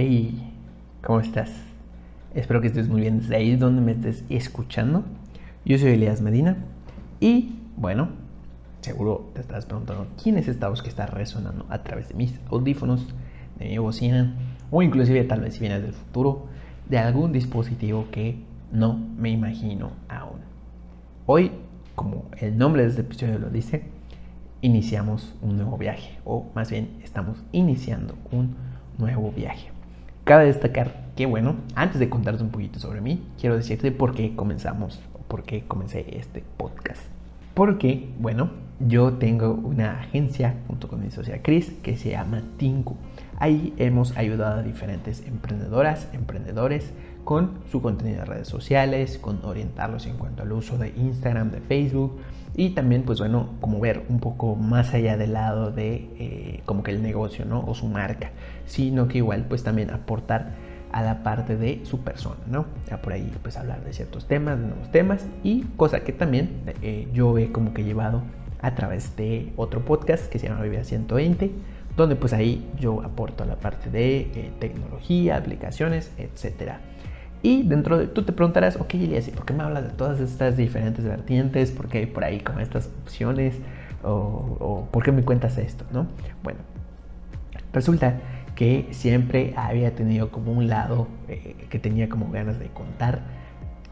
Hey, ¿cómo estás? Espero que estés muy bien desde ahí donde me estés escuchando. Yo soy Elías Medina y bueno, seguro te estás preguntando quién es esta voz que está resonando a través de mis audífonos, de mi bocina o inclusive tal vez si vienes del futuro de algún dispositivo que no me imagino aún. Hoy, como el nombre de este episodio lo dice, iniciamos un nuevo viaje, o más bien estamos iniciando un nuevo viaje. Cabe destacar que, bueno, antes de contarte un poquito sobre mí, quiero decirte por qué comenzamos, por qué comencé este podcast. Porque, bueno, yo tengo una agencia junto con mi socia Chris que se llama Tinku. Ahí hemos ayudado a diferentes emprendedoras, emprendedores con su contenido de redes sociales, con orientarlos en cuanto al uso de Instagram, de Facebook y también pues bueno, como ver un poco más allá del lado de eh, como que el negocio, ¿no? O su marca, sino que igual pues también aportar a la parte de su persona, ¿no? Ya por ahí pues hablar de ciertos temas, de nuevos temas y cosa que también eh, yo he como que llevado a través de otro podcast que se llama Vivia 120 donde pues ahí yo aporto la parte de eh, tecnología, aplicaciones, etcétera. Y dentro de, tú te preguntarás, ok, Elias, ¿y por qué me hablas de todas estas diferentes vertientes? ¿Por qué hay por ahí como estas opciones? ¿O, por qué me cuentas esto? ¿no? Bueno, resulta que siempre había tenido como un lado eh, que tenía como ganas de contar,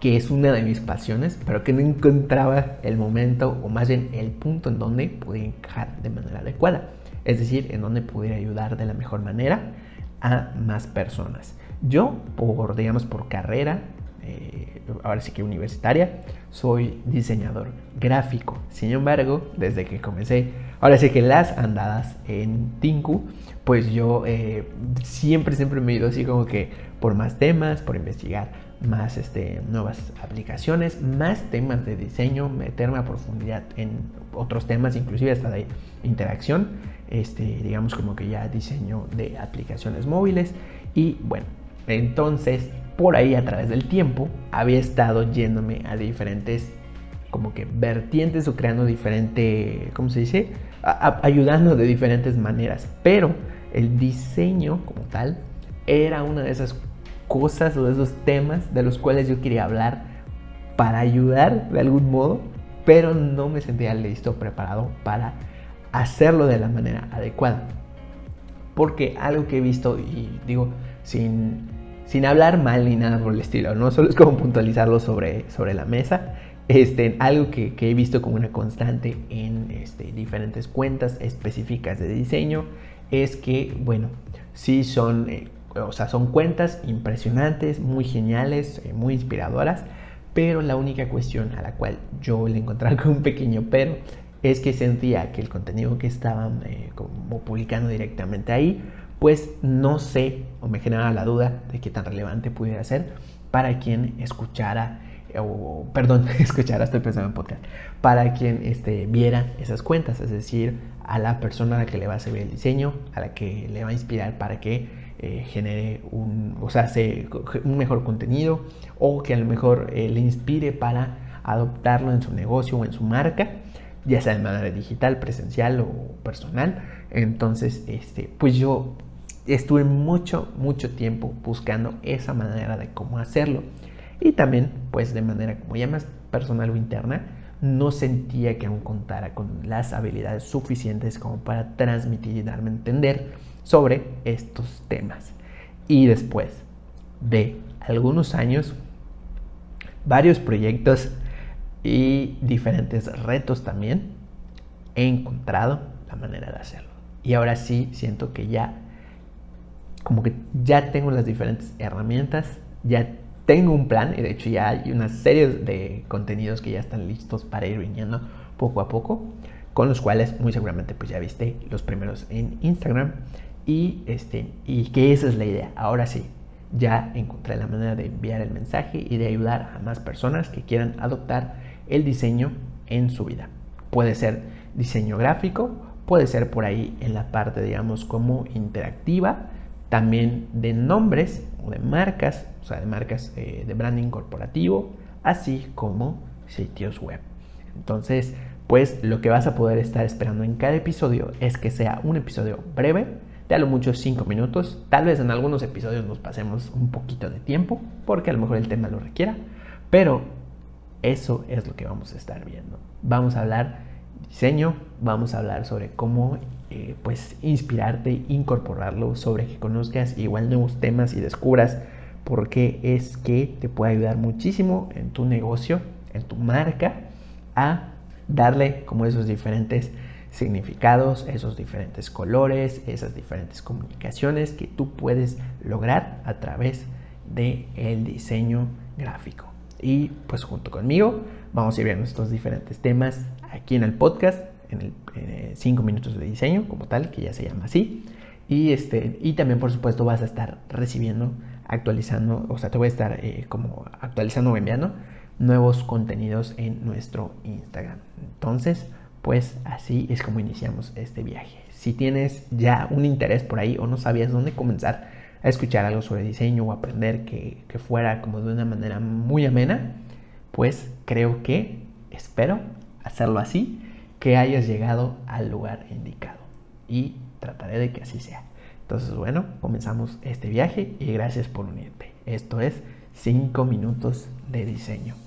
que es una de mis pasiones, pero que no encontraba el momento o más bien el punto en donde pude encajar de manera adecuada. Es decir, en donde pudiera ayudar de la mejor manera a más personas. Yo, por, digamos, por carrera, eh, ahora sí que universitaria, soy diseñador gráfico. Sin embargo, desde que comencé, ahora sí que las andadas en Tinku, pues yo eh, siempre, siempre me he ido así como que por más temas, por investigar más este, nuevas aplicaciones, más temas de diseño, meterme a profundidad en otros temas, inclusive hasta de interacción, este, digamos como que ya diseño de aplicaciones móviles y bueno, entonces, por ahí a través del tiempo, había estado yéndome a diferentes como que vertientes o creando diferente, ¿cómo se dice? ayudando de diferentes maneras. Pero el diseño como tal era una de esas cosas o de esos temas de los cuales yo quería hablar para ayudar de algún modo, pero no me sentía listo, preparado para hacerlo de la manera adecuada. Porque algo que he visto, y digo, sin sin hablar mal ni nada por el estilo, ¿no? Solo es como puntualizarlo sobre, sobre la mesa. Este, algo que, he visto como una constante en este, diferentes cuentas específicas de diseño es que, bueno, sí son, eh, o sea, son cuentas impresionantes, muy geniales, eh, muy inspiradoras, pero la única cuestión a la cual yo le encontraba con un pequeño pero es que sentía que el contenido que estaban eh, como publicando directamente ahí pues no sé o me genera la duda de qué tan relevante pudiera ser para quien escuchara o perdón, escuchara, estoy pensando en podcast, para quien este, viera esas cuentas, es decir, a la persona a la que le va a servir el diseño, a la que le va a inspirar para que eh, genere un, o sea, un mejor contenido o que a lo mejor eh, le inspire para adoptarlo en su negocio o en su marca, ya sea de manera digital, presencial o personal. Entonces, este, pues yo estuve mucho, mucho tiempo buscando esa manera de cómo hacerlo. Y también, pues de manera como ya más personal o interna, no sentía que aún contara con las habilidades suficientes como para transmitir y darme a entender sobre estos temas. Y después de algunos años, varios proyectos y diferentes retos también, he encontrado la manera de hacerlo. Y ahora sí siento que ya como que ya tengo las diferentes herramientas, ya tengo un plan y de hecho ya hay una serie de contenidos que ya están listos para ir viniendo poco a poco, con los cuales muy seguramente pues ya viste los primeros en Instagram y este y que esa es la idea. Ahora sí, ya encontré la manera de enviar el mensaje y de ayudar a más personas que quieran adoptar el diseño en su vida. Puede ser diseño gráfico, puede ser por ahí en la parte digamos como interactiva, también de nombres o de marcas, o sea, de marcas eh, de branding corporativo, así como sitios web. Entonces, pues lo que vas a poder estar esperando en cada episodio es que sea un episodio breve, de a lo mucho 5 minutos. Tal vez en algunos episodios nos pasemos un poquito de tiempo, porque a lo mejor el tema lo requiera, pero eso es lo que vamos a estar viendo. Vamos a hablar diseño, vamos a hablar sobre cómo eh, pues inspirarte, incorporarlo, sobre que conozcas igual nuevos temas y descubras por qué es que te puede ayudar muchísimo en tu negocio, en tu marca, a darle como esos diferentes significados, esos diferentes colores, esas diferentes comunicaciones que tú puedes lograr a través del el diseño gráfico. Y pues junto conmigo vamos a ir viendo estos diferentes temas aquí en el podcast, en el 5 minutos de diseño como tal, que ya se llama así. Y, este, y también por supuesto vas a estar recibiendo, actualizando, o sea, te voy a estar eh, como actualizando o enviando nuevos contenidos en nuestro Instagram. Entonces, pues así es como iniciamos este viaje. Si tienes ya un interés por ahí o no sabías dónde comenzar a escuchar algo sobre diseño o aprender que, que fuera como de una manera muy amena, pues creo que, espero hacerlo así, que hayas llegado al lugar indicado. Y trataré de que así sea. Entonces, bueno, comenzamos este viaje y gracias por unirte. Esto es 5 minutos de diseño.